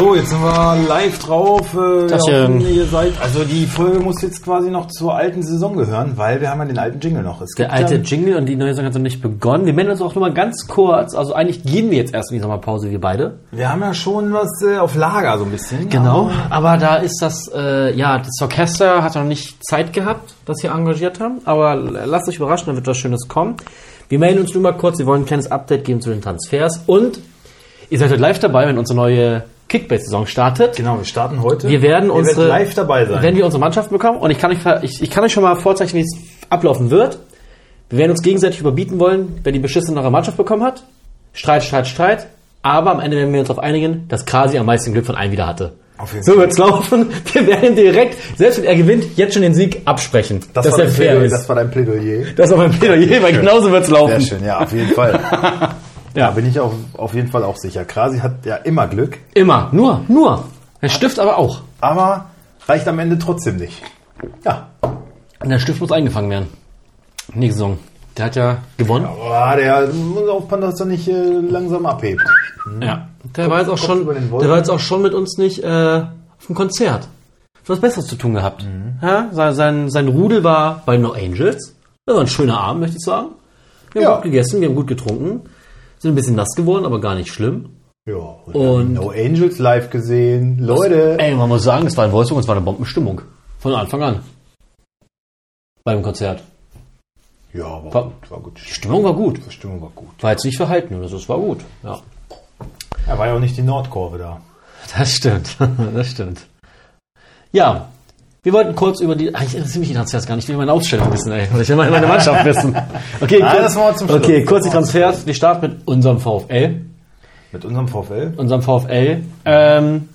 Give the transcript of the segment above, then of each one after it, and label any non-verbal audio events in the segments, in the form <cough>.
So, jetzt sind wir live drauf. Äh, wir ihr seid, also die Folge muss jetzt quasi noch zur alten Saison gehören, weil wir haben ja den alten Jingle noch. Es Der alte ja, Jingle und die neue Saison hat noch nicht begonnen. Wir melden uns auch nur mal ganz kurz. Also eigentlich gehen wir jetzt erst in die Sommerpause, wir beide. wir haben ja schon was äh, auf Lager so ein bisschen. Genau. Aber da ist das, äh, ja, das Orchester hat noch nicht Zeit gehabt, das hier engagiert haben. Aber lasst euch überraschen, da wird was Schönes kommen. Wir melden uns nur mal kurz. Wir wollen ein kleines Update geben zu den Transfers. Und ihr seid heute live dabei, wenn unsere neue Kickbase-Saison startet. Genau, wir starten heute. Wir werden unsere live dabei sein. Wenn wir unsere Mannschaft bekommen und ich kann euch ich, ich kann euch schon mal vorzeichnen, wie es ablaufen wird. Wir werden uns gegenseitig überbieten wollen, wer die beschissenere Mannschaft bekommen hat. Streit, Streit, Streit. Aber am Ende werden wir uns darauf einigen, dass Kasi am meisten Glück von allen wieder hatte. Auf jeden So wird's laufen. Wir werden direkt, selbst wenn er gewinnt, jetzt schon den Sieg absprechen. das, war dein Plädoyer, ist. das war dein Plädoyer. Das war mein Plädoyer, weil genauso wird's laufen. Sehr schön, ja, auf jeden Fall. <laughs> ja, bin ich auch auf jeden Fall auch sicher. Krasi hat ja immer Glück, Immer. Nur, nur. Der Stift aber auch. aber reicht am Ende trotzdem nicht. Ja, Und der Stift muss eingefangen werden. Nächste Saison. Der hat ja gewonnen. aber der muss aufpassen, dass er nicht äh, langsam abhebt. Ja. Der war jetzt auch Kopf schon, der war jetzt auch schon mit uns nicht äh, auf dem Konzert. Was Besseres zu tun gehabt. Ja, sein, sein, sein Rudel war bei No Angels. Das war ein schöner Abend, möchte ich sagen. Wir haben Ja. gut gegessen, wir haben gut getrunken. Sind ein bisschen nass geworden, aber gar nicht schlimm. Ja, und, Und- No Angels live gesehen. Leute. Ey, man muss sagen, es war in Wolfsburg, es war eine Bombenstimmung. Von Anfang an. Beim Konzert. Ja, war, War- gut, war gut. Die Stimmung war gut. Die Stimmung war gut. War jetzt nicht verhalten, also es war gut. Ja. Er war ja auch nicht die Nordkurve da. Das stimmt, <laughs> das stimmt. Ja, wir wollten kurz über die. Eigentlich interessiert mich die Transfers gar nicht. Ich will meine Aufstellung wissen, ey. Ich will meine Mannschaft wissen. Okay, Nein, kurz, das machen wir zum Schluss. okay, kurz die Transfers. Wir starten mit unserem VfL. Mit unserem VfL. Unserem VfL. Ähm,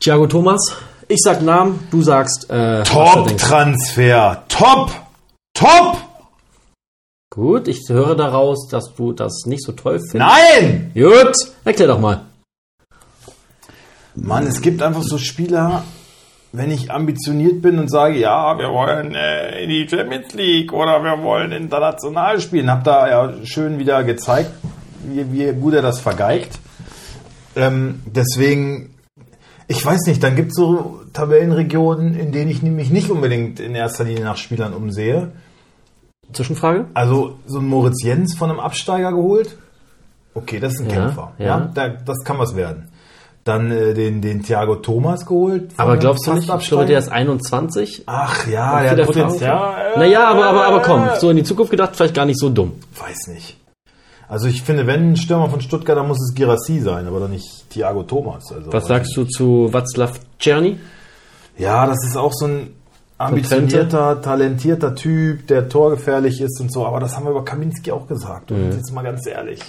Thiago Thomas. Ich sag Namen, du sagst. Äh. Top-Transfer. Top! Top! Gut, ich höre daraus, dass du das nicht so toll findest. Nein! Gut, erklär doch mal. Mann, es gibt einfach so Spieler, wenn ich ambitioniert bin und sage, ja, wir wollen äh, in die Champions League oder wir wollen international spielen, hab da ja schön wieder gezeigt, wie, wie gut er das vergeigt. Ähm, deswegen, ich weiß nicht, dann gibt es so Tabellenregionen, in denen ich mich nicht unbedingt in erster Linie nach Spielern umsehe. Zwischenfrage? Also so ein Moritz Jens von einem Absteiger geholt. Okay, das ist ein Ja, Kämpfer. ja. Ja, da, das kann was werden. Dann äh, den, den Thiago Thomas geholt. Aber glaubst du nicht, ich glaube, der ist 21? Ach ja, der hat. Potenzial. Naja, aber, aber, aber komm, so in die Zukunft gedacht, vielleicht gar nicht so dumm. Weiß nicht. Also ich finde, wenn ein Stürmer von Stuttgart, dann muss es Girassi sein, aber doch nicht Thiago Thomas. Also, Was sagst du zu Václav Czerny? Ja, das ist auch so ein ambitionierter, talentierter Typ, der torgefährlich ist und so. Aber das haben wir über Kaminski auch gesagt. Und jetzt mal ganz ehrlich.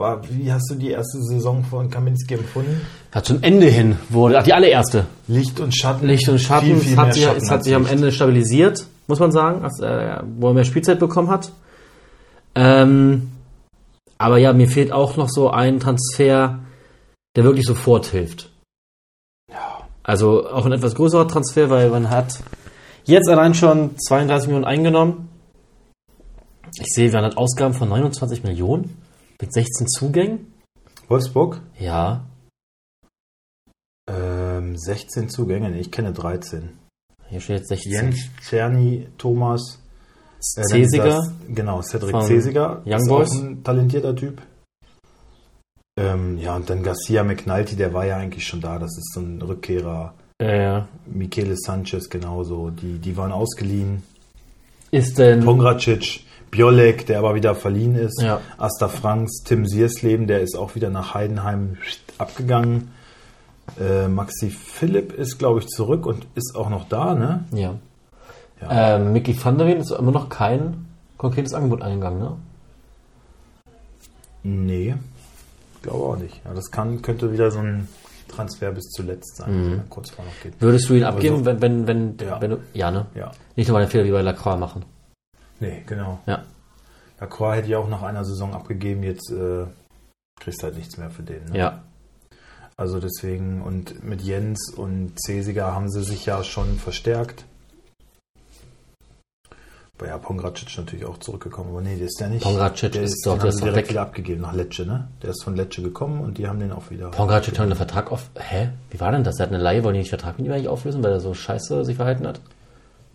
War, wie hast du die erste Saison von Kaminski empfunden? Hat zum Ende hin wurde, ach, die allererste. Licht und Schatten. Licht und Schatten, Viel, viel es hat, sich, Schatten es hat sich am. Ende stabilisiert, muss man sagen, als, äh, wo er mehr Spielzeit bekommen hat. Ähm, aber ja, mir fehlt auch noch so ein Transfer, der wirklich sofort hilft. Also auch ein etwas größerer Transfer, weil man hat jetzt allein schon 32 Millionen eingenommen. Ich sehe, wir haben Ausgaben von 29 Millionen mit 16 Zugängen. Wolfsburg? Ja, Ähm, 16 Zugänge, nee, ich kenne 13. hier steht jetzt 16. Jens, Czerny, Thomas, äh, Cesiger. Genau, Cedric Cesiger. Young Boys. ein talentierter Typ. Ähm, ja, und dann Garcia McNulty, der war ja eigentlich schon da. Das ist so ein Rückkehrer. Äh, Michele Sanchez genauso. Die, die waren ausgeliehen. ist denn Pongracic, Biolek, der aber wieder verliehen ist. Ja. Asta Franks, Tim Siersleben, der ist auch wieder nach Heidenheim abgegangen. Äh, Maxi Philipp ist, glaube ich, zurück und ist auch noch da, ne? Ja. Ja. Ähm, Mickey van der Ven ist immer noch kein konkretes Angebot eingegangen, ne? Nee, glaube auch nicht. Ja, das kann, könnte wieder so ein Transfer bis zuletzt sein, Mhm. kurz vor noch geht. Würdest du ihn Aber abgeben, so- wenn, wenn, wenn, Ja. wenn du, ja, ne? Ja, Nicht nochmal den Fehler wie bei Lacroix machen. Nee, genau. Ja. Ja, Kroa hätte ja auch nach einer Saison abgegeben, jetzt äh, kriegst halt nichts mehr für den. Ne? Ja. Also deswegen, und mit Jens und Cesiger haben sie sich ja schon verstärkt. Bei ja, Pongracic natürlich auch zurückgekommen, aber nee, der ist ja nicht. Pongracic der ist doch- den der ist doch direkt weg. wieder abgegeben nach Lecce, ne? Der ist von Lecce gekommen und die haben den auch wieder. Pongracic hat einen Vertrag auf. Hä? Wie war denn das? Er hat eine Laie, wollen die nicht Vertrag mit ihm eigentlich auflösen, weil er so scheiße sich verhalten hat?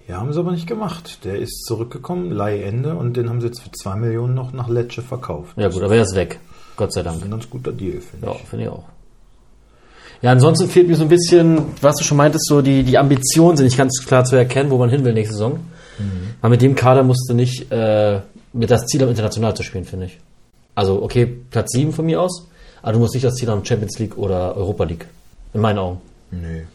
Ja, haben sie aber nicht gemacht. Der ist zurückgekommen, Leihende, und den haben sie jetzt für 2 Millionen noch nach Lecce verkauft. Ja gut, aber er ist weg. Gott sei Das Dank. ist ein ganz guter Deal, finde Ja, ich. finde ich auch. Ja, ansonsten fehlt mir so ein bisschen, was du schon meintest, so die, die Ambitionen sind nicht ganz klar zu erkennen, wo man hin will nächste Saison. Weil mit dem Kader musst du nicht äh, mit das Ziel haben, international zu spielen, finde ich. Also, okay, Platz 7 von mir aus, aber du musst nicht das Ziel haben, Champions League oder Europa League. In meinen Augen. Nee.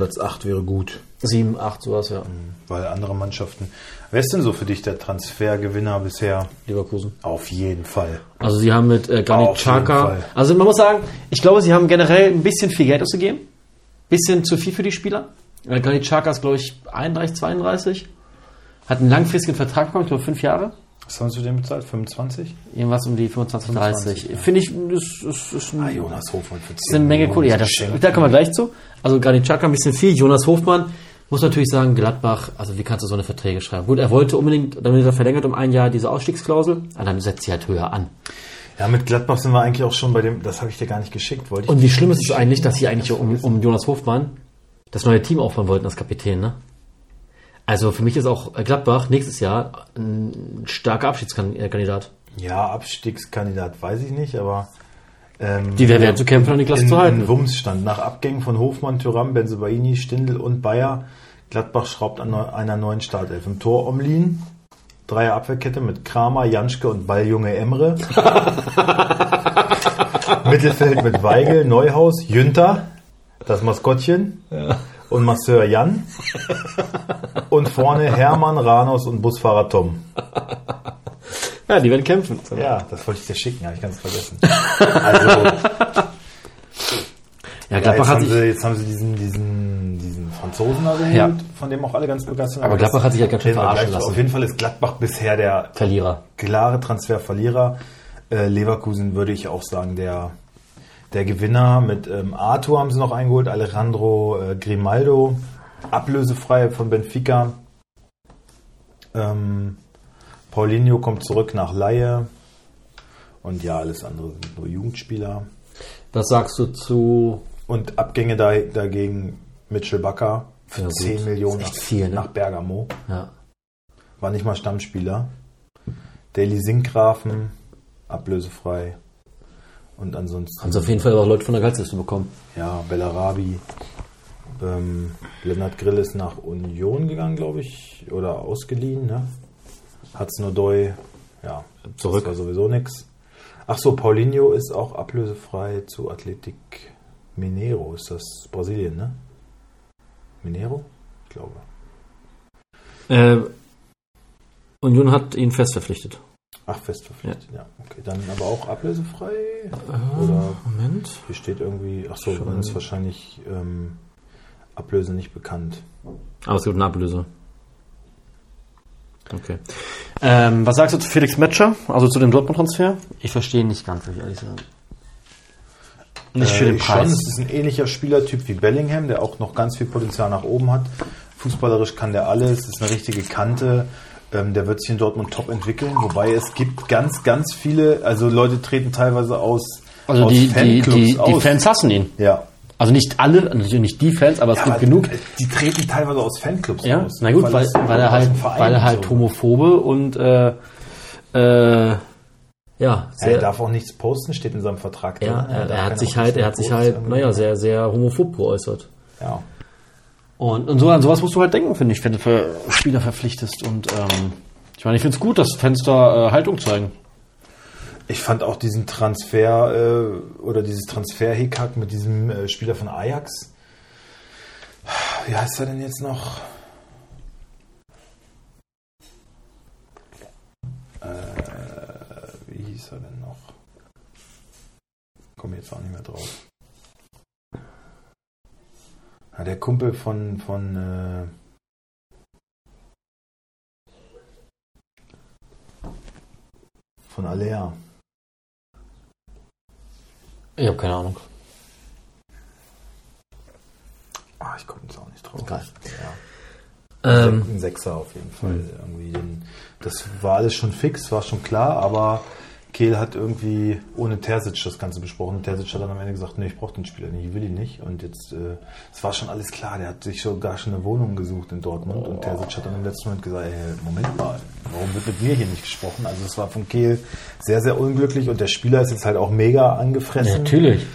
Platz 8 wäre gut. 7, 8, sowas, ja. Weil andere Mannschaften. Wer ist denn so für dich der Transfergewinner bisher? Leverkusen. Auf jeden Fall. Also sie haben mit äh, Granit Auf jeden Xhaka, Fall. also man muss sagen, ich glaube, sie haben generell ein bisschen viel Geld ausgegeben. Bisschen zu viel für die Spieler. Äh, Granit Xhaka ist, glaube ich, 31, 32. Hat einen langfristigen Vertrag bekommen, ich glaube fünf Jahre. Was haben Sie dem bezahlt? 25? Irgendwas um die 25, 30. 25, ja. Finde ich, das ist, ist, ein, Ah, Jonas Hofmann für 10 ist eine Menge Kohle. Ja, das, da kommen wir gleich zu. Also Granit Xhaka ein bisschen viel. Jonas Hofmann muss natürlich sagen, Gladbach, also wie kannst du so eine Verträge schreiben? Gut, er wollte unbedingt, damit er verlängert um ein Jahr diese Ausstiegsklausel, aber dann setzt sie halt höher an. Ja, mit Gladbach sind wir eigentlich auch schon bei dem, das habe ich dir gar nicht geschickt, wollte ich. Und wie schlimm ist es eigentlich, dass sie eigentlich um, um Jonas Hofmann das neue Team aufbauen wollten als Kapitän, ne? Also für mich ist auch Gladbach nächstes Jahr ein starker Abschiedskandidat. Ja, Abstiegskandidat weiß ich nicht, aber ähm, Die werden zu kämpfen, an die Klasse in, zu halten. in Wumms-Stand. Nach Abgängen von Hofmann, Thuram, Benzebaini, Stindl und Bayer, Gladbach schraubt an einer neuen Startelf. Im Tor Omlin, Dreier Abwehrkette mit Kramer, Janschke und Balljunge Emre. <laughs> Mittelfeld mit Weigel, Neuhaus, Jünter, das Maskottchen und Masseur Jan. <laughs> Und vorne Hermann, Ranos und Busfahrer Tom. Ja, die werden kämpfen. Ja, das wollte ich dir schicken, habe ich ganz vergessen. <laughs> Also, Ja, ja, Gladbach jetzt, hat haben sich, sie, jetzt haben sie diesen, diesen, diesen Franzosen da geholt, Ja. von dem auch alle ganz begeistert sind. Aber Gladbach hat sich halt ganz schön verarschen lassen. Auf jeden Fall ist Gladbach bisher der Verlierer. klare Transferverlierer. Äh, Leverkusen würde ich auch sagen, der, der Gewinner. Mit ähm, Arthur haben sie noch eingeholt, Alejandro äh, Grimaldo, ablösefrei von Benfica. Ähm, Paulinho kommt zurück nach Laie. Und ja, alles andere sind nur Jugendspieler. Was sagst du zu Und Abgänge da, dagegen Mitchell Bakker für Ja, gut. 10 Millionen Ist echt nach, viel, ne? nach Bergamo. ja. War nicht mal Stammspieler. Daily Sinkgrafen, ablösefrei. Und ansonsten, haben sie auf jeden Fall auch Leute von der Gehaltsliste bekommen. ja, Bellarabi. Ähm, Lennart Grill ist nach Union gegangen, glaube ich. Oder ausgeliehen, ne? Hat's nur Doi, ja, Zurück. Das war sowieso nix. Ach so, Paulinho ist auch ablösefrei zu Athletic Mineiro. Ist das Brasilien, ne? Mineiro? Ich glaube. Äh, Union hat ihn fest verpflichtet. Ach, fest verpflichtet, ja. Okay, dann aber auch ablösefrei? Oder Äh, Moment. hier steht irgendwie, ach so, dann ist wahrscheinlich ähm, Ablöse nicht bekannt. Aber es gibt eine Ablöse. Okay. Ähm, was sagst du zu Felix Metscher, also zu dem Dortmund-Transfer? Ich verstehe ihn nicht ganz, würde ich ehrlich sagen. Nicht für Äh, den ich Schon, Preis. es ist ein ähnlicher Spielertyp wie Bellingham, der auch noch ganz viel Potenzial nach oben hat. Fußballerisch kann der alles, ist eine richtige Kante. Ähm, der wird sich in Dortmund top entwickeln, wobei es gibt ganz, ganz viele, also Leute treten teilweise aus, Also aus die, die, Fanclubs die, die aus. Fans hassen ihn. Ja. Also nicht alle, natürlich nicht die Fans, aber es Ja, gibt aber genug. Die treten teilweise aus Fanclubs Ja, aus. na gut, weil, es- weil er halt, weil er halt so. homophobe und äh, äh, ja, Er sehr, darf auch nichts posten, steht in seinem Vertrag ja, drin. er, darf er hat sich halt, er hat sich halt, naja, sehr, sehr homophob geäußert. Ja. Und, und so an sowas musst du halt denken, finde ich, wenn du für Spieler verpflichtest. Und ähm, ich meine, ich finde es gut, dass da äh, Haltung zeigen. Ich fand auch diesen Transfer äh, oder dieses Transfer-Hickhack mit diesem äh, Spieler von Ajax. Wie heißt er denn jetzt noch? Äh, wie hieß er denn noch? Komme jetzt auch nicht mehr drauf. Ja, der Kumpel von von äh, von Alea. Ich habe keine Ahnung. Ah, ich komme jetzt auch nicht drauf. Egal. Ja. Ähm, Ein Sechser auf jeden Fall. Irgendwie den, das war alles schon fix, war schon klar, aber Kehl hat irgendwie ohne Terzic das Ganze besprochen. Terzic hat dann am Ende gesagt, nee, ich brauche den Spieler nicht, ich will ihn nicht. Und jetzt, äh, es war schon alles klar, der hat sich sogar schon eine Wohnung gesucht in Dortmund. Und Terzic hat dann im letzten Moment gesagt, ey, Moment mal, warum wird mit mir hier nicht gesprochen? Also es war von Kehl sehr, sehr unglücklich und der Spieler ist jetzt halt auch mega angefressen. natürlich.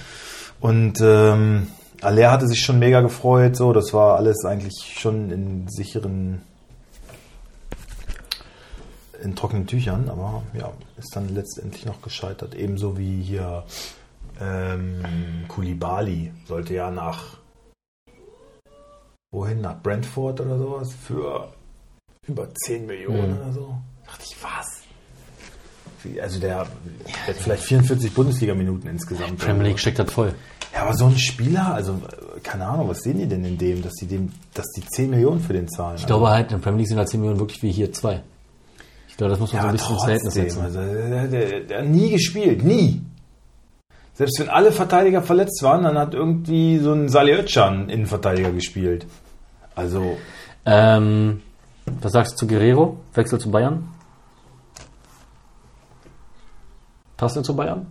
Und ähm, Aller hatte sich schon mega gefreut, so, das war alles eigentlich schon in sicheren, in trockenen Tüchern, aber ja, ist dann letztendlich noch gescheitert. Ebenso wie hier ähm, Kulibali sollte ja nach wohin? Nach Brentford oder sowas für über 10 Millionen Mhm. oder so. Dachte ich, was? Also der, der hat vielleicht 44 Bundesliga-Minuten insgesamt. Premier League steckt das voll. Ja, aber so ein Spieler, also keine Ahnung, was sehen die denn in dem, dass die dem, dass die 10 Millionen für den zahlen? Ich glaube halt, in der Premier League sind halt 10 Millionen wirklich wie hier zwei. Ich glaube, das muss man ja, so ein bisschen ins Verhältnis trotzdem, setzen. also der, der, der hat nie gespielt, nie. Selbst wenn alle Verteidiger verletzt waren, dann hat irgendwie so ein Salih Özcan Innenverteidiger gespielt. Also, Ähm, was sagst du zu Guerrero? Wechsel zu Bayern? Passt er zu Bayern?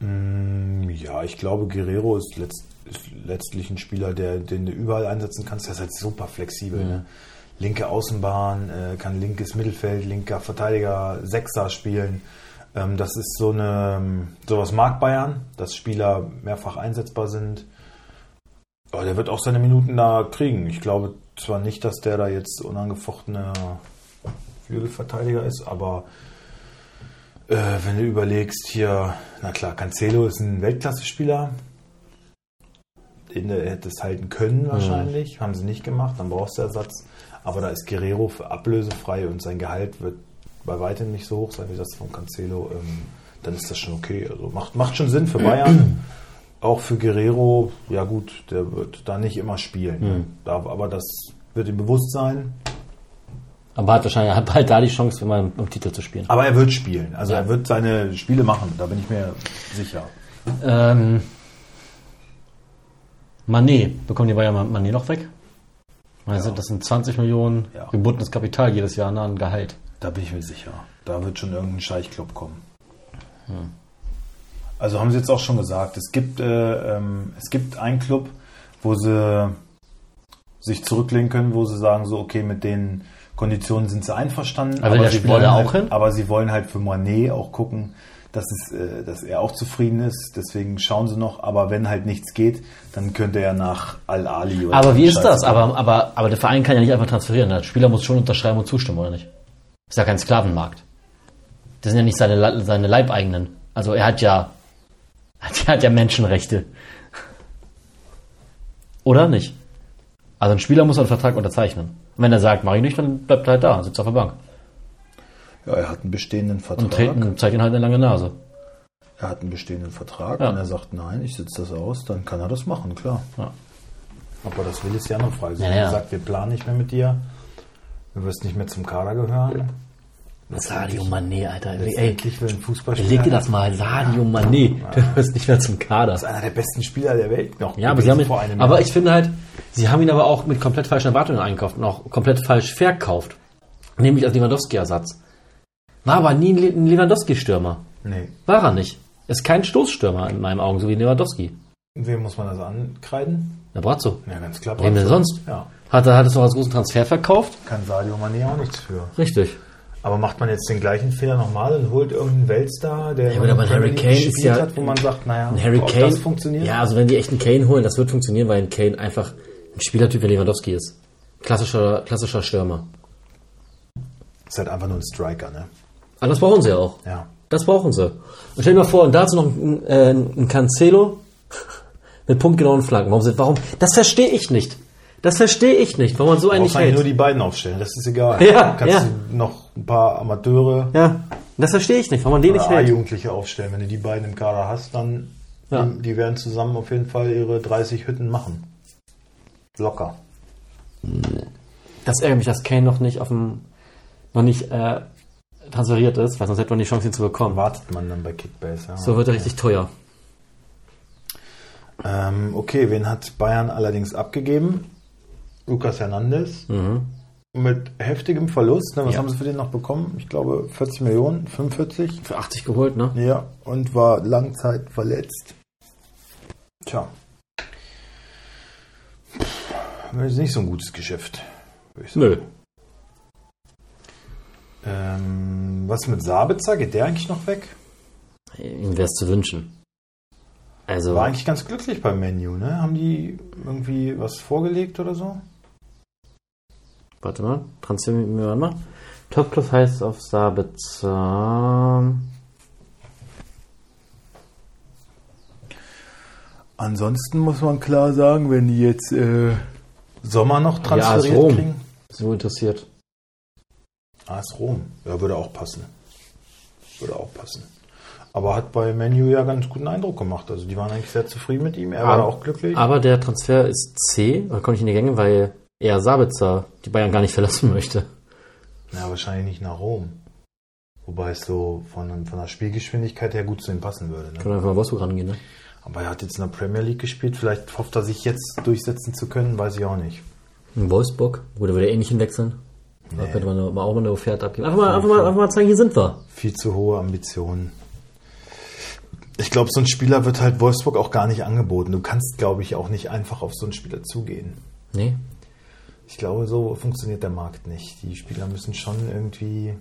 mh, ja, ich glaube, Guerrero ist, letzt, ist letztlich ein Spieler, der, den du überall einsetzen kannst. Der ist halt super flexibel. Ne? Linke Außenbahn, äh, kann linkes Mittelfeld, linker Verteidiger, Sechser spielen. Ähm, das ist so eine, sowas mag Bayern, dass Spieler mehrfach einsetzbar sind. Aber der wird auch seine Minuten da kriegen. Ich glaube zwar nicht, dass der da jetzt unangefochtener Flügelverteidiger ist, aber äh, wenn du überlegst, hier, na klar, Cancelo ist ein Weltklasse-Spieler. Den hätte es halten können wahrscheinlich. Haben sie nicht gemacht, dann brauchst du Ersatz. Aber da ist Guerrero für ablösefrei und sein Gehalt wird bei weitem nicht so hoch sein wie das von Cancelo. Ähm, dann ist das schon okay. Also macht, macht schon Sinn für Bayern. <clears throat> Auch für Guerrero, ja gut, der wird da nicht immer spielen. ne? Da, aber das wird ihm bewusst sein. Aber hat wahrscheinlich hat bald da die Chance, wenn man um Titel zu spielen. Aber er wird spielen. Also Ja. er wird seine Spiele machen, da bin ich mir sicher. Ähm, Manet, bekommen die Bayern Manet noch weg? Also das sind 20 Millionen Ja. gebundenes Kapital jedes Jahr ne, an Gehalt. Da bin ich mir sicher. Da wird schon irgendein Scheichclub kommen. Also haben sie jetzt auch schon gesagt, es gibt, äh, ähm, es gibt einen Club, wo sie sich zurücklehnen können, wo sie sagen, so, okay, mit den Konditionen sind sie einverstanden. Aber will der sie wollen halt, auch hin? Aber sie wollen halt für Monet auch gucken, dass, es, äh, dass er auch zufrieden ist. Deswegen schauen sie noch. Aber wenn halt nichts geht, dann könnte er nach Al-Ali oder Aber wie ist das? Aber, aber, aber der Verein kann ja nicht einfach transferieren. Der Spieler muss schon unterschreiben und zustimmen, oder nicht? Ist ja kein Sklavenmarkt. Das sind ja nicht seine, seine Leibeigenen. Also er hat ja, <laughs> er hat ja Menschenrechte. Oder nicht? Also ein Spieler muss einen Vertrag unterzeichnen. Und wenn er sagt, mach ich nicht, dann bleibt er halt da, sitzt auf der Bank. Ja, er hat einen bestehenden Vertrag. Und treten, zeigt ihn halt eine lange Nase. Er hat einen bestehenden Vertrag. Ja. Wenn er sagt, nein, ich sitze das aus, dann kann er das machen, klar. Ja. Ob er das will, ist ja noch frei. Ja, er ja. sagt, wir planen nicht mehr mit dir, du wirst nicht mehr zum Kader gehören. Sadio Mané, Alter. Ey, will ein Fußballspieler. leg dir das mal, Sadio Mané. Du wirst nicht mehr zum Kader. Das ist einer der besten Spieler der Welt noch. Ja, aber sie haben ihn, vor einem aber ich finde halt, sie haben ihn aber auch mit komplett falschen Erwartungen eingekauft und auch komplett falsch verkauft. Nämlich als Lewandowski-Ersatz. War aber nie ein Le- ein Lewandowski-Stürmer. Nee. War er nicht. Ist kein Stoßstürmer in meinen Augen, so wie Lewandowski. Wem muss man das ankreiden? Der Brazzo. Ja, ganz klar. Wem denn sonst? Ja. Hat er, hat es noch als großen Transfer verkauft? Kann Sadio Mané auch nichts für. Richtig. Aber macht man jetzt den gleichen Fehler nochmal und holt irgendeinen Weltstar, der Ja, aber Harry Kane ist gespielt ja- hat, wo man sagt, naja, Ein Harry ob Kane. das funktioniert? Ja, also wenn die echt einen Kane holen, das wird funktionieren, weil ein Kane einfach ein Spielertyp wie Lewandowski ist. Klassischer, klassischer Stürmer. Ist halt einfach nur ein Striker, ne? Aber das brauchen sie ja auch. Ja. Das brauchen sie. Und stell dir mal vor, und dazu noch ein, äh, ein Cancelo <laughs> mit punktgenauen Flanken. Warum, sind, warum? Das verstehe ich nicht. Das verstehe ich nicht, warum man so eigentlich nur hält. die beiden aufstellen, das ist egal. Ja, Kannst ja. du noch ein paar Amateure Ja, das verstehe ich nicht, warum man den nicht hält. A-Jugendliche aufstellen. Wenn du die beiden im Kader hast, dann Ja. die, die werden zusammen auf jeden Fall ihre 30 Hütten machen. Locker. Das ärgert mich, dass Kane noch nicht auf dem, noch nicht äh, transferiert ist, weil sonst hätte man die Chance, ihn zu bekommen. Wartet man dann bei Kickbase. Ja. So wird er richtig teuer. Ähm, okay, wen hat Bayern allerdings abgegeben? Lucas Hernandez. Mit heftigem Verlust. Ne? Was Ja. haben sie für den noch bekommen? Ich glaube 40 Millionen, 45. Für 80 geholt, ne? Ja, und war Langzeit verletzt. Tja. Das ist nicht so ein gutes Geschäft. Nö. Ähm, was mit Sabitzer? Geht der eigentlich noch weg? Ihm wäre es zu wünschen. Also, War eigentlich ganz glücklich beim Menu, ne? Haben die irgendwie was vorgelegt oder so? warte mal, Transfer, warte mal. Top Plus heißt auf Sabitzer. Ansonsten muss man klar sagen, wenn die jetzt äh, Sommer noch transferiert Ja, Rom. kriegen. So interessiert. AS Rom. Ja, würde auch passen. Würde auch passen. Aber hat bei Menu ja ganz guten Eindruck gemacht. Also die waren eigentlich sehr zufrieden mit ihm. Er war Aber- auch glücklich. Aber der Transfer ist C, da komme ich in die Gänge, weil er Sabitzer die Bayern gar nicht <laughs> verlassen möchte. Ja, wahrscheinlich nicht nach Rom. Wobei es so von, von der Spielgeschwindigkeit her gut zu ihm passen würde. Ne? Können wir einfach mal Wolfsburg rangehen, ne? Aber er hat jetzt in der Premier League gespielt. Vielleicht hofft er sich jetzt durchsetzen zu können, weiß ich auch nicht. In Wolfsburg, wo der würde eh nicht hinwechseln. Da könnte man auch mal eine Offerte abgeben. Einfach mal, einfach mal, einfach mal zeigen, hier sind wir. Viel zu hohe Ambitionen. Ich glaube, so ein Spieler wird halt Wolfsburg auch gar nicht angeboten. Du kannst, glaube ich, auch nicht einfach auf so einen Spieler zugehen. Nee. Ich glaube, so funktioniert der Markt nicht. Die Spieler müssen schon irgendwie,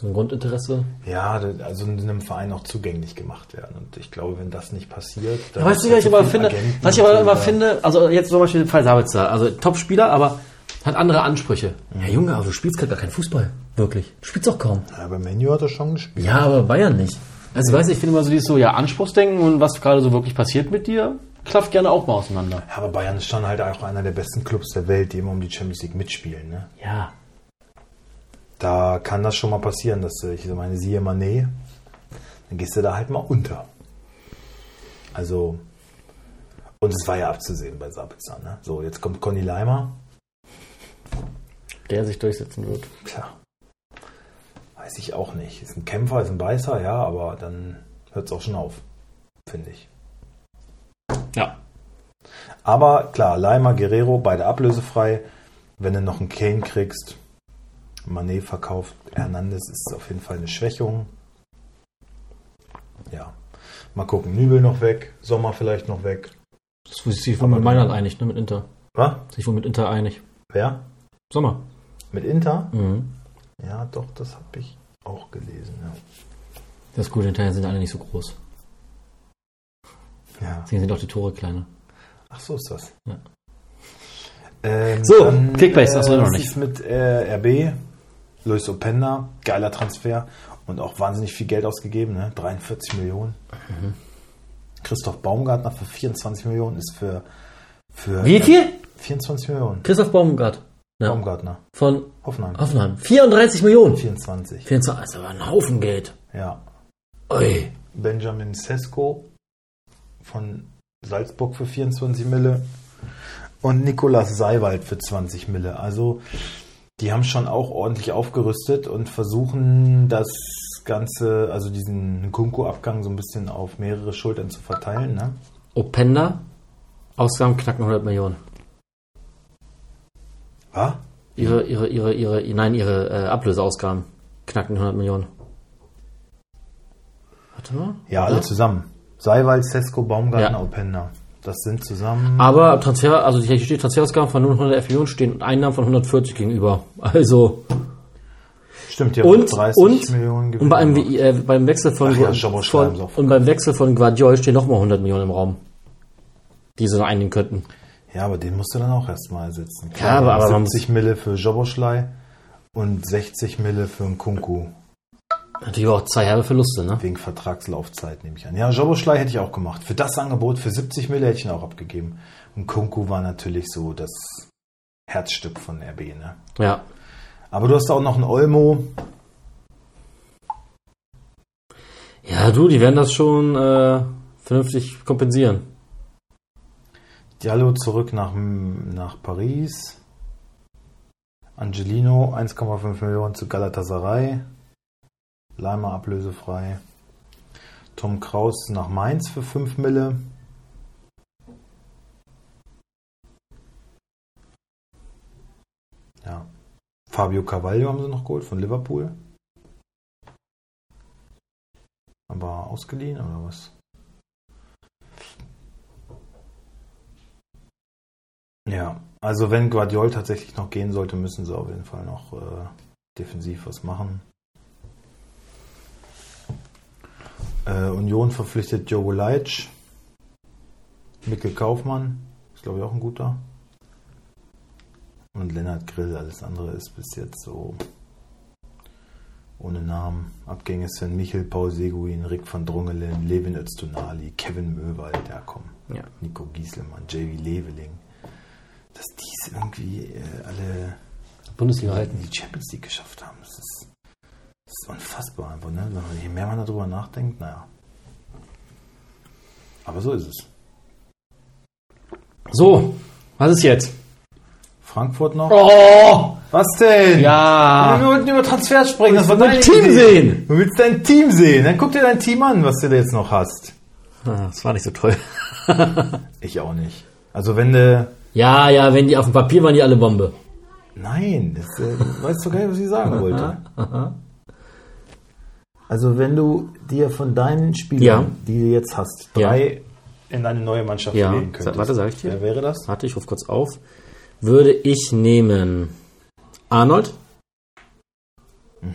So ein Grundinteresse. ja, also in einem Verein auch zugänglich gemacht werden. Und ich glaube, wenn das nicht passiert, dann Ja, weißt du, was ich aber finde? Agenten Was ich aber immer finde, also jetzt zum Beispiel der Fall Sabitzer, also Top-Spieler, aber hat andere Ansprüche. Ja, Junge, aber du spielst gerade gar keinen Fußball. Wirklich. Du spielst doch kaum. Ja, aber Menu hat er schon gespielt. Ja, aber Bayern nicht. Also, weißt du, ich finde immer so dieses so, ja, Anspruchsdenken und was gerade so wirklich passiert mit dir, klafft gerne auch mal auseinander. Ja, aber Bayern ist schon halt auch einer der besten Clubs der Welt, die immer um die Champions League mitspielen. Ne? Ja. Da kann das schon mal passieren, dass du, ich meine, siehe Mané, dann gehst du da halt mal unter. Also, und es war ja abzusehen bei Sabitzer. Ne? So, jetzt kommt Conny Leimer. Der sich durchsetzen wird. Tja, weiß ich auch nicht. Ist ein Kämpfer, ist ein Beißer, ja, aber dann hört es auch schon auf, finde ich. Ja. Aber klar, Leimer, Guerrero, beide ablösefrei. Wenn du noch einen Kane kriegst, Manet verkauft, Hernandez ist auf jeden Fall eine Schwächung. Ja, mal gucken. Nübel noch weg, Sommer vielleicht noch weg. Das ist sich wohl mit Mailand einig, ne, mit Inter. Was? Sich wohl mit Inter einig. Wer? Sommer. Mit Inter? Mhm. Ja, doch, das habe ich auch gelesen. Ja. Das ist gut, hinterher sind alle nicht so groß. ja. Deswegen sind auch die Tore kleiner. Ach so ist das. Ja. Ähm, So, Kickbase, das äh, wir noch nicht. ist mit äh, RB, Luis Openda, geiler Transfer und auch wahnsinnig viel Geld ausgegeben, ne? 43 Millionen. Mhm. Christoph Baumgartner für 24 Millionen ist für, für Wie viel? 24 Millionen. Christoph Baumgart. Ja. Baumgartner, Von Hoffenheim. Hoffenheim. 34 Millionen. 24. 24, das ist aber ein Haufen Geld. Ja. Ui. Benjamin Sesko von Salzburg für 24 Mille und Nikolas Seiwald für 20 Mille. Also die haben schon auch ordentlich aufgerüstet und versuchen das Ganze, also diesen Kunku-Abgang so ein bisschen auf mehrere Schultern zu verteilen. Ne? Openda. Ausgaben knacken 100 Millionen. Was? Ihre, ihre, ihre, ihre, nein, ihre äh, Ablöseausgaben knacken 100 Millionen. Warte mal. Ja, alle zusammen. Seiwald, Sesko, Baumgartner, Ja. Openda. Das sind zusammen. Aber Transfer, also hier steht Transferausgaben von nur 100 Millionen stehen Einnahmen von 140 gegenüber. <laughs> Also Stimmt, ja, und 30 und Millionen und bei einem, äh, beim Wechsel von, ja, von und beim Wechsel von Guardiol stehen nochmal 100 Millionen im Raum, die sie noch einnehmen könnten. Ja, aber den musst du dann auch erstmal ersetzen. Ja, aber- aber man 70 Mille für Joboschlei und 60 Mille für einen Kunku. Natürlich auch zwei herbe Verluste, ne? Wegen Vertragslaufzeit nehme ich an. Ja, Joboschlei hätte ich auch gemacht. Für das Angebot, für 70 Mille hätte ich ihn auch abgegeben. Und Kunku war natürlich so das Herzstück von RB, ne? Ja. Aber du hast auch noch einen Olmo. Ja, du, die werden das schon äh, vernünftig kompensieren. Diallo zurück nach, nach Paris. Angelino 1,5 Millionen zu Galatasaray. Leimer ablösefrei. Tom Kraus nach Mainz für 5 Mille. Ja. Fabio Carvalho haben sie noch geholt von Liverpool. Aber ausgeliehen oder was? Ja, also wenn Guardiol tatsächlich noch gehen sollte, müssen sie auf jeden Fall noch äh, defensiv was machen. Äh, Union verpflichtet Jogo Leitsch. Mikkel Kaufmann, ist glaube ich auch ein guter. Und Lennart Grill, alles andere ist bis jetzt so ohne Namen. Abgänge sind Michel, Paul Seguin, Rick van Drongelen, Levin Öztunali, Kevin Möwald, ja komm, Ja. Nico Gieselmann, JV Leveling. Dass die es irgendwie äh, alle Bundesliga halten. die Champions League geschafft haben. Das ist, das ist unfassbar einfach, ne? Wenn man- Je mehr man darüber nachdenkt, naja. Aber so ist es. So, was ist jetzt? Frankfurt noch. Oh! Was denn? Ja! Wir wollten über Transfer sprechen. Das war dein Team Idee. sehen. Du willst dein Team sehen. Dann guck dir dein Team an, was du da jetzt noch hast. Ah, Das war nicht so toll. Ich auch nicht. Also wenn du... Ja, ja, wenn die auf dem Papier waren, die alle Bombe. Nein, das, äh, du weißt doch gar nicht, was ich sagen wollte. <laughs> Also wenn du dir von deinen Spielern, Ja. die du jetzt hast, drei in deine neue Mannschaft Ja. wählen könntest. Warte, sag ich dir. Wer wäre das? Warte, ich ruf kurz auf. Würde ich nehmen Arnold, Warte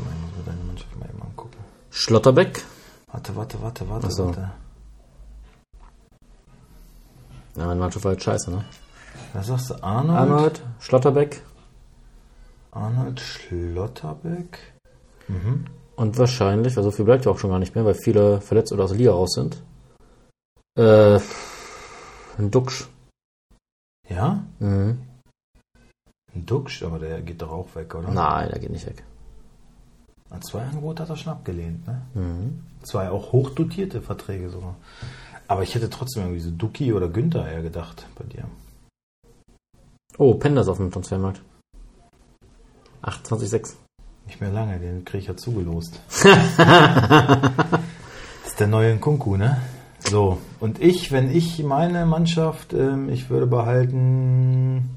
mal, ich muss mir deine Mannschaft mal eben angucken. Schlotterbeck. Warte, warte, warte, warte, so. warte. Ja, meine Mannschaft war halt scheiße, ne? Was sagst du? Arnold? Arnold, Schlotterbeck Arnold Schlotterbeck? und wahrscheinlich, weil so viel bleibt ja auch schon gar nicht mehr, weil viele verletzt oder aus der Liga raus sind. Äh, ein Duxch. Ja? Mhm. Ein Duxch, aber der geht doch auch weg, oder? Nein, der geht nicht weg. An zwei Angebote hat er schon abgelehnt, ne? Mhm. Zwei auch hochdotierte Verträge sogar. Aber ich hätte trotzdem irgendwie so Duki oder Günther eher gedacht bei dir. Oh, Penders auf dem Transfermarkt. 28,6. Nicht mehr lange, den kriege ich ja zugelost. <laughs> das ist der neue Nkunku, ne? So, und ich, wenn ich meine Mannschaft, ähm, ich würde behalten.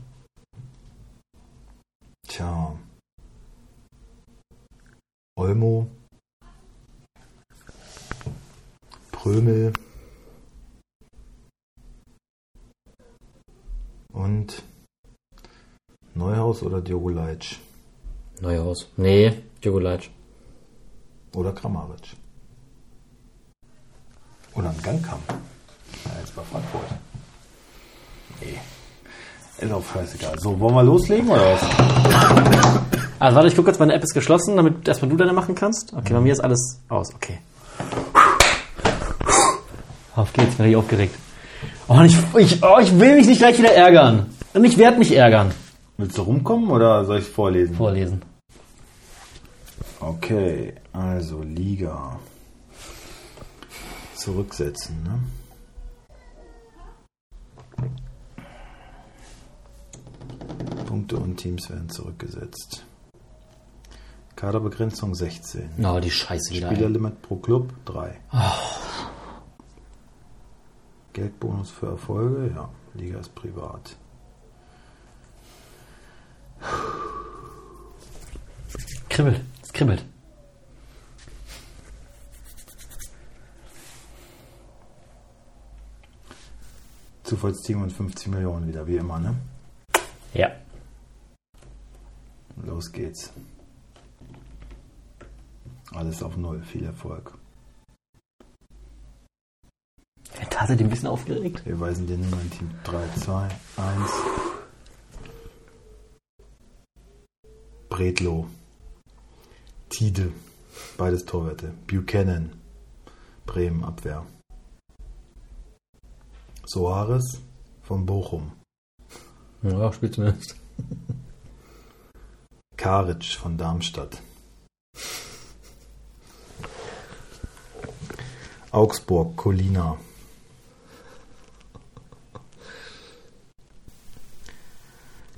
Tja. Olmo. Prömel. Und Neuhaus oder Diogo Leitsch. Neuhaus. Nee, Diogo Leitsch. Oder Kramaric. Oder ein Gangkamp. Ja, jetzt bei Frankfurt. Nee. Ist auch scheißegal. So, wollen wir loslegen oder was? Also warte, ich gucke jetzt, meine App ist geschlossen, damit erstmal du deine machen kannst. Okay, bei mir ist alles aus. Okay. Auf geht's, bin ich aufgeregt. Oh, ich, ich, oh, ich will mich nicht gleich wieder ärgern. Und ich werde mich ärgern. Willst du rumkommen oder soll ich vorlesen? Vorlesen. Okay, also Liga. Zurücksetzen, ne? Punkte und Teams werden zurückgesetzt. Kaderbegrenzung 16. Oh, die Scheiße wieder. Spielerlimit pro Club 3. Geldbonus für Erfolge, ja. Liga ist privat. Kribbelt. Es kribbelt. Zufallsteam und 50 Millionen wieder, wie immer, ne? Ja. Los geht's. Alles auf Null, viel Erfolg. Ich bin tatsächlich ein bisschen aufgeregt. Wir weisen dir Nummer in Team 3, 2, 1. Bredlo. Tide, beides Torwerte. Buchanan, Bremen, Abwehr. Soares von Bochum. Ja, spielt zumindest. Karic von Darmstadt. Augsburg, Colina.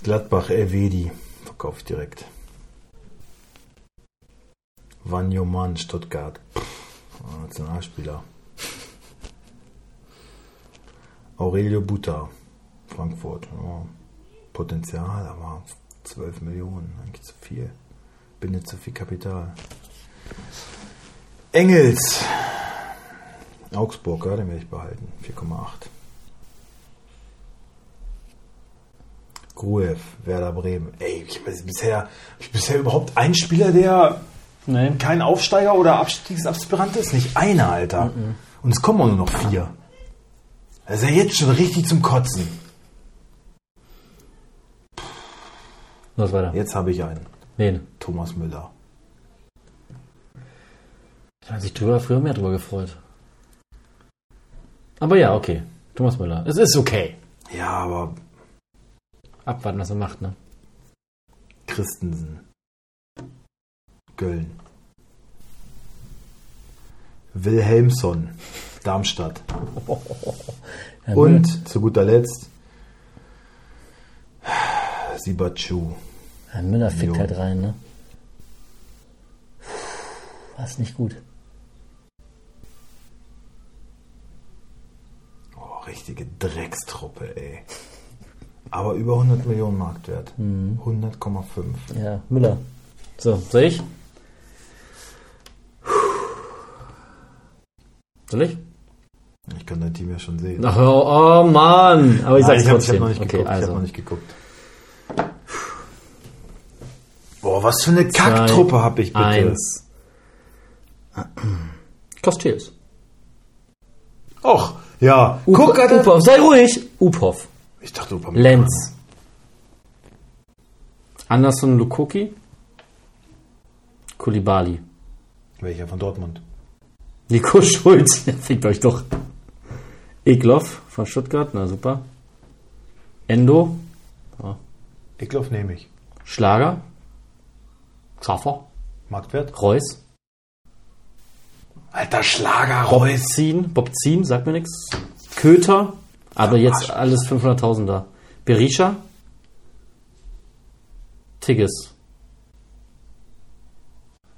Gladbach, Elvedi. Verkaufe ich direkt. Vanjoman, Stuttgart. Pff, Nationalspieler. Aurelio Buta, Frankfurt. Ja, Potenzial, aber 12 Millionen, eigentlich zu viel. Bindet zu viel Kapital. Engels. Augsburg, ja, den werde ich behalten. 4,8. Gruev, Werder Bremen. Ey, ich habe bisher, ich bisher überhaupt einen Spieler, der Nee. kein Aufsteiger oder Abstiegsaspirant ist? Nicht einer, Alter. Und es kommen auch nur noch vier. Das ist ja jetzt schon richtig zum Kotzen. Was weiter? Jetzt habe ich einen. Wen? Thomas Müller. Da hat sich drüber früher mehr drüber gefreut. Aber ja, okay. Thomas Müller. Es ist okay. Ja, aber Abwarten, was er macht, ne? Christensen. Köln. Wilhelmsson. Darmstadt. <laughs> Ja, Und zu guter Letzt Sibachu. Ja, Müller fickt Jo. halt rein, ne? War ist nicht gut. Oh, richtige Dreckstruppe, ey. Aber über 100 Millionen Marktwert. 100,5. Ja, Müller. So, soll ich? Soll ich? Ich kann dein Team ja schon sehen. Ach, oh, oh Mann! Aber ich Nein, sag's ich habe trotzdem. hab noch nicht okay, geguckt. Ich also. habe noch nicht geguckt. Boah, was für eine Kacktruppe habe ich bitte. Eins. Kostills. Och, ja. Guck, Alter. Upov, sei ruhig! Upov. Ich dachte, Upamecano. Lenz. Anderson Lukoki. Kulibali. Welcher von Dortmund? Nico <laughs> Schulz. Fickt euch doch. Egloff von Stuttgart. Na super. Endo. Eckloff nehme ich. Schlager. Schaffer. Marktwert? Reus. Alter, Schlager, Reus. Zien. Bob Zien, sagt mir nichts. Köter. Aber jetzt alles 500.000er. Berisha. Tigges.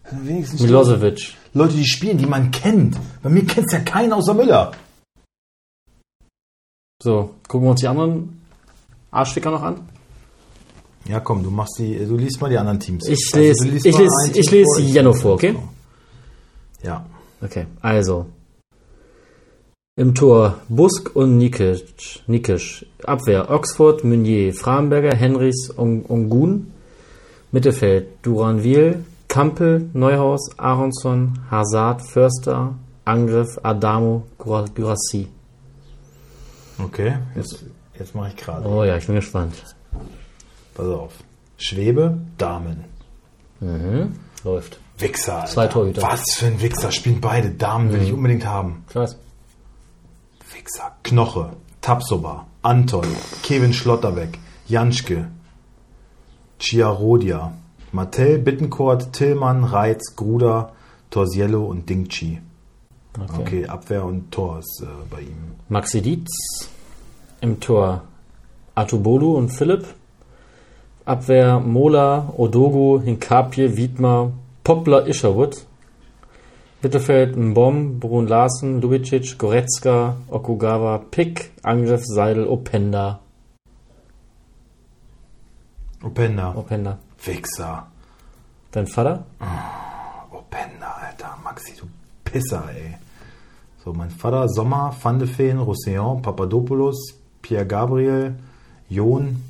Wenigstens Milosevic. Leute, die spielen, die man kennt. Bei mir kennt ja keinen außer Müller. So, gucken wir uns die anderen Arschficker noch an. Ja, komm, du machst die, du liest mal die anderen Teams. Ich Also, lese, liest ich lese, ich lese Jano vor, okay? Ja. Okay, also. Im Tor Busk und Nikic. Nikic. Abwehr Oxford, Meunier, Framberger, Ong- Ongun. Mittelfeld Duranville, Kampel, Neuhaus, Aronson, Hazard, Förster. Angriff Adamo, Gura- Gurassi. Okay, jetzt, jetzt mache ich gerade. Oh ja, ich bin gespannt. Pass auf. Schwebe, Damen. Läuft. Wichser, Alter. Zwei Torhüter. Was für ein Wichser. Spielen beide. Damen will ich unbedingt haben. Ich Wichser. Knoche, Tapsoba, Anton, Kevin Schlotterbeck, Janschke, Chiarodia, Mattel, Bittencourt, Tillmann, Reitz, Gruder, Torsiello und Dingchi. Okay. Okay, Abwehr und Tor ist äh, bei ihm. Maxi Dietz. Im Tor Atubolu und Philipp. Abwehr Mola, Odogo, Hinkapje, Wiedmer, Poplar, Isherwood. Mittelfeld Mbom, Brun Larsen, Lubicic, Goretzka, Okugawa, Pick, Angriff Seidel, Openda. Openda. Openda. Wichser. Dein Vater? Openda, Alter. Maxi, du Pisser, ey. So, mein Vater, Sommer, Van de Feen, Roussillon, Papadopoulos, Pierre Gabriel, John,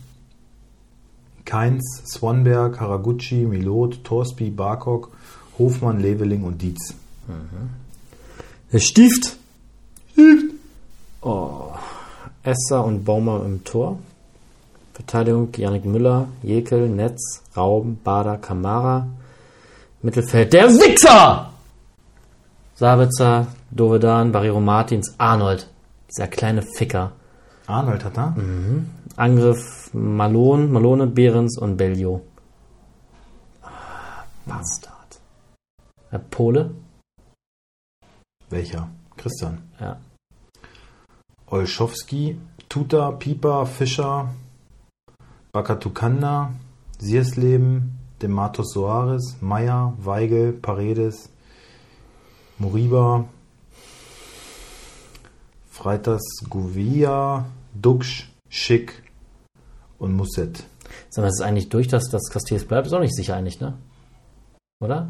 Keins, Swanberg, Haraguchi, Milot, Torsby, Barkok, Hofmann, Leveling und Dietz. Der Stift. Oh. Esser und Baumer im Tor. Verteidigung Janik Müller, Jekel, Netz, Raum, Bader, Kamara. Mittelfeld der Wichser! Sabitzer, Dovedan, Barrero Martins, Arnold. Dieser kleine Ficker. Arnold hat da? Angriff Malone, Malone, Behrens und Bellio. Ah, Bastard. Der Pole? Welcher? Christian. Ja. Olschowski, Tuta, Pieper, Fischer, Bakatukanda, Siersleben, Dematos Soares, Meyer, Weigel, Paredes, Moriba, Freitas Guvia, Duxch, Schick und Musset. Sag mal, ist es eigentlich durch, dass das Castells bleibt? Ist auch nicht sicher eigentlich, ne? Oder?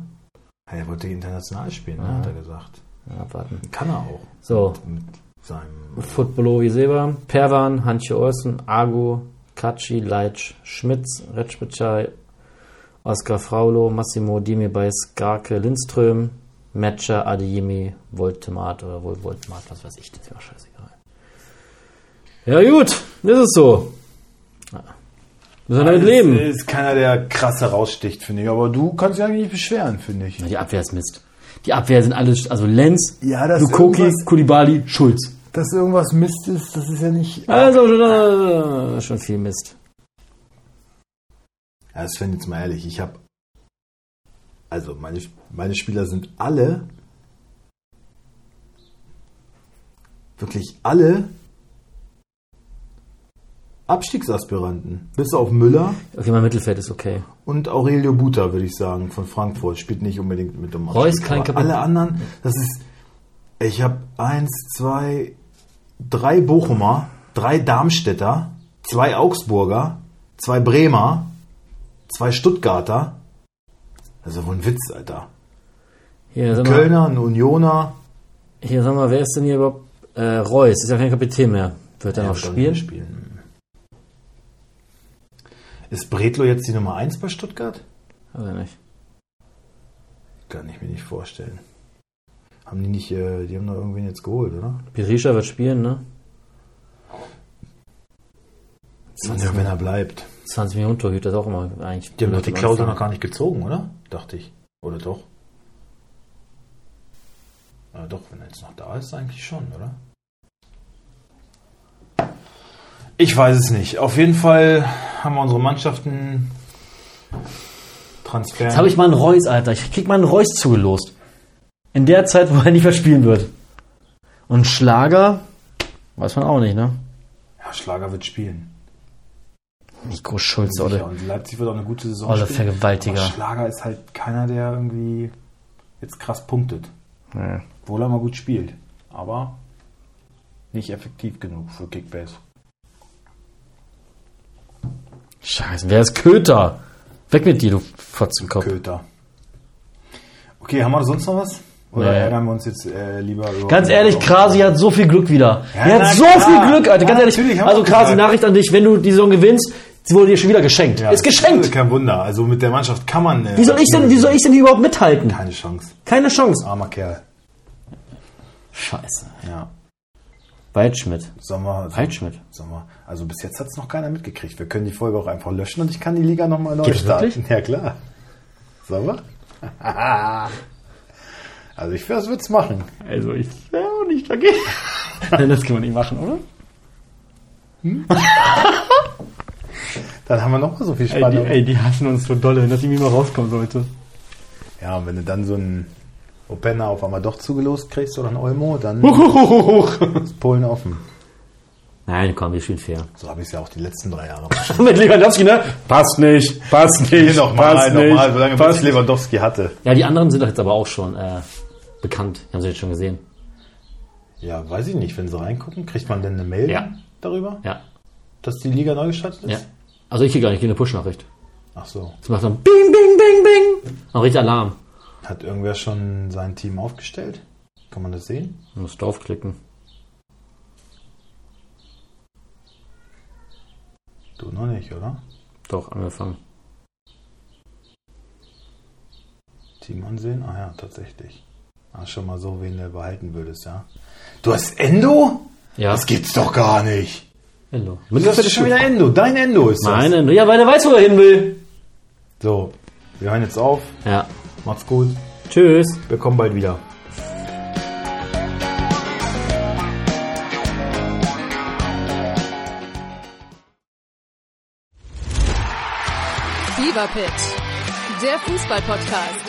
Ja, Er wollte international spielen, Ja. hat er gesagt. Ja, warten. Kann er auch. So, Mit seinem Footballovi Silber, Perwan, Hantje Olsen, Argo, Kaci, Leitsch, Schmitz, Retschbitschei, Oskar Fraulo, Massimo Dimirbay, Skarke, Lindström, Metscher, Adeyemi, Voltemat oder wohl Voltemat, was weiß ich, das ist mir scheißegal. Ja gut, ist es so. Ja. Müssen wir damit leben. Ist, ist keiner, der krass heraussticht, finde ich. Aber du kannst dich eigentlich nicht beschweren, finde ich. Die Abwehr ist Mist. Die Abwehr sind alle, also Lenz, Ja, das Lukoki, Kulibali, Schulz. Dass irgendwas Mist ist, das ist ja nicht. Also schon, äh, schon viel Mist. Ja, Sven, jetzt mal ehrlich, ich habe. Also, meine, meine Spieler sind alle. Wirklich alle. Abstiegsaspiranten. Bis auf Müller Okay, mein Mittelfeld ist okay. und Aurelio Buta, würde ich sagen, von Frankfurt. Spielt nicht unbedingt mit dem Reus, Abstieg, kein aber Kapitän. Alle anderen, das ist. Ich habe eins, zwei, drei Bochumer, drei Darmstädter, zwei Augsburger, zwei Bremer, zwei Stuttgarter. Das ist ja wohl ein Witz, Alter. Hier, mal, Kölner, ein Unioner. hier, sag mal, wer ist denn hier überhaupt? Äh, Reus, ist ja kein Kapitän mehr. Wird er Ja, noch spielen? spielen. Ist Bretlo jetzt die Nummer eins bei Stuttgart? Also nicht. Kann ich mir nicht vorstellen. Haben die nicht, äh, die haben doch irgendwen jetzt geholt, oder? Pirisha wird spielen, ne? Ja, wenn er bleibt. 20 Millionen Torhüter ist auch immer eigentlich. Die haben doch die Klausel noch gar nicht gezogen, oder? Dachte ich. Oder doch? Ja, doch, wenn er jetzt noch da ist, eigentlich schon, oder? Ich weiß es nicht. Auf jeden Fall haben wir unsere Mannschaften Transfer. Jetzt habe ich mal einen Reus, Alter. Ich krieg mal einen Reus zugelost. In der Zeit, wo er nicht mehr spielen wird. Und Schlager, weiß man auch nicht, ne? ja, Schlager wird spielen. Nico Schulz, oder? Und Leipzig wird auch eine gute Saison Olle spielen. Vergewaltiger. Aber Schlager ist halt keiner, der irgendwie jetzt krass punktet. Ja. Obwohl er mal gut spielt. Aber nicht effektiv genug für Kickbase. Scheiße, wer ist Köter? Weg mit dir, du Fotzenkopf. Köter. Okay, haben wir sonst noch was? Oder Nee. ärgern wir uns jetzt äh, lieber über. Ganz ehrlich, Krasi hat so viel Glück wieder. Ja, er na hat so klar. viel Glück, Alter. Ganz Ja, ehrlich. Also Krasi. Nachricht an dich, wenn du die Saison gewinnst, sie wurde dir schon wieder geschenkt. Ja, ist geschenkt. Kein Wunder. Also mit der Mannschaft kann man. Äh, Wie soll ich denn, wie soll ich denn überhaupt mithalten? Keine Chance. Keine Chance. Armer Kerl. Scheiße. Ja. Waldschmidt. Sollen wir, Waldschmidt. wir, also bis jetzt hat es noch keiner mitgekriegt. Wir können die Folge auch einfach löschen und ich kann die Liga nochmal neu Geht starten. wirklich? <laughs> Ja, klar. Wir? <laughs> also ich würde es machen. Also ich wäre auch nicht dagegen. <laughs> das kann man nicht machen, oder? Dann haben wir noch mal so viel Ey die, Spannung. ey, die hassen uns so dolle, dass die mir mal rauskommen sollte. Ja, und wenn du dann so einen Opener auf einmal doch zugelost kriegst oder einen Olmo, dann ist Polen offen. Nein, komm, wir spielen fair. So habe ich es ja auch die letzten drei Jahre. <laughs> Mit Lewandowski, ne? Passt nicht, passt nicht, nochmal, passt nochmal, nicht, solange passt bis Lewandowski hatte. Ja, die anderen sind doch jetzt aber auch schon äh, bekannt. Die haben sie jetzt schon gesehen. Ja, weiß ich nicht. Wenn sie reingucken, kriegt man denn eine Mail Ja. darüber, Ja. dass die Liga neu gestartet ist? ja. Also ich kriege gar nicht, ich kriege eine Push-Nachricht. Ach so. Das macht dann Bing, Bing, Bing, Bing. Dann richtig Alarm. Hat irgendwer schon sein Team aufgestellt? Kann man das sehen? Du musst draufklicken. Du noch nicht, oder? Doch, angefangen. Team ansehen? Ah ja, tatsächlich. Ah, schon mal so, wen du behalten würdest, ja. Du hast Endo? Ja. Das gibt's doch gar nicht. Hello. Du hast schon wieder Endo. Dein Endo ist das. Meine, ja, weil der weiß, wo er hin will. So, wir hören jetzt auf. Ja. Macht's gut. Tschüss. Wir kommen bald wieder. Fever Pitch, der Fußball-Podcast.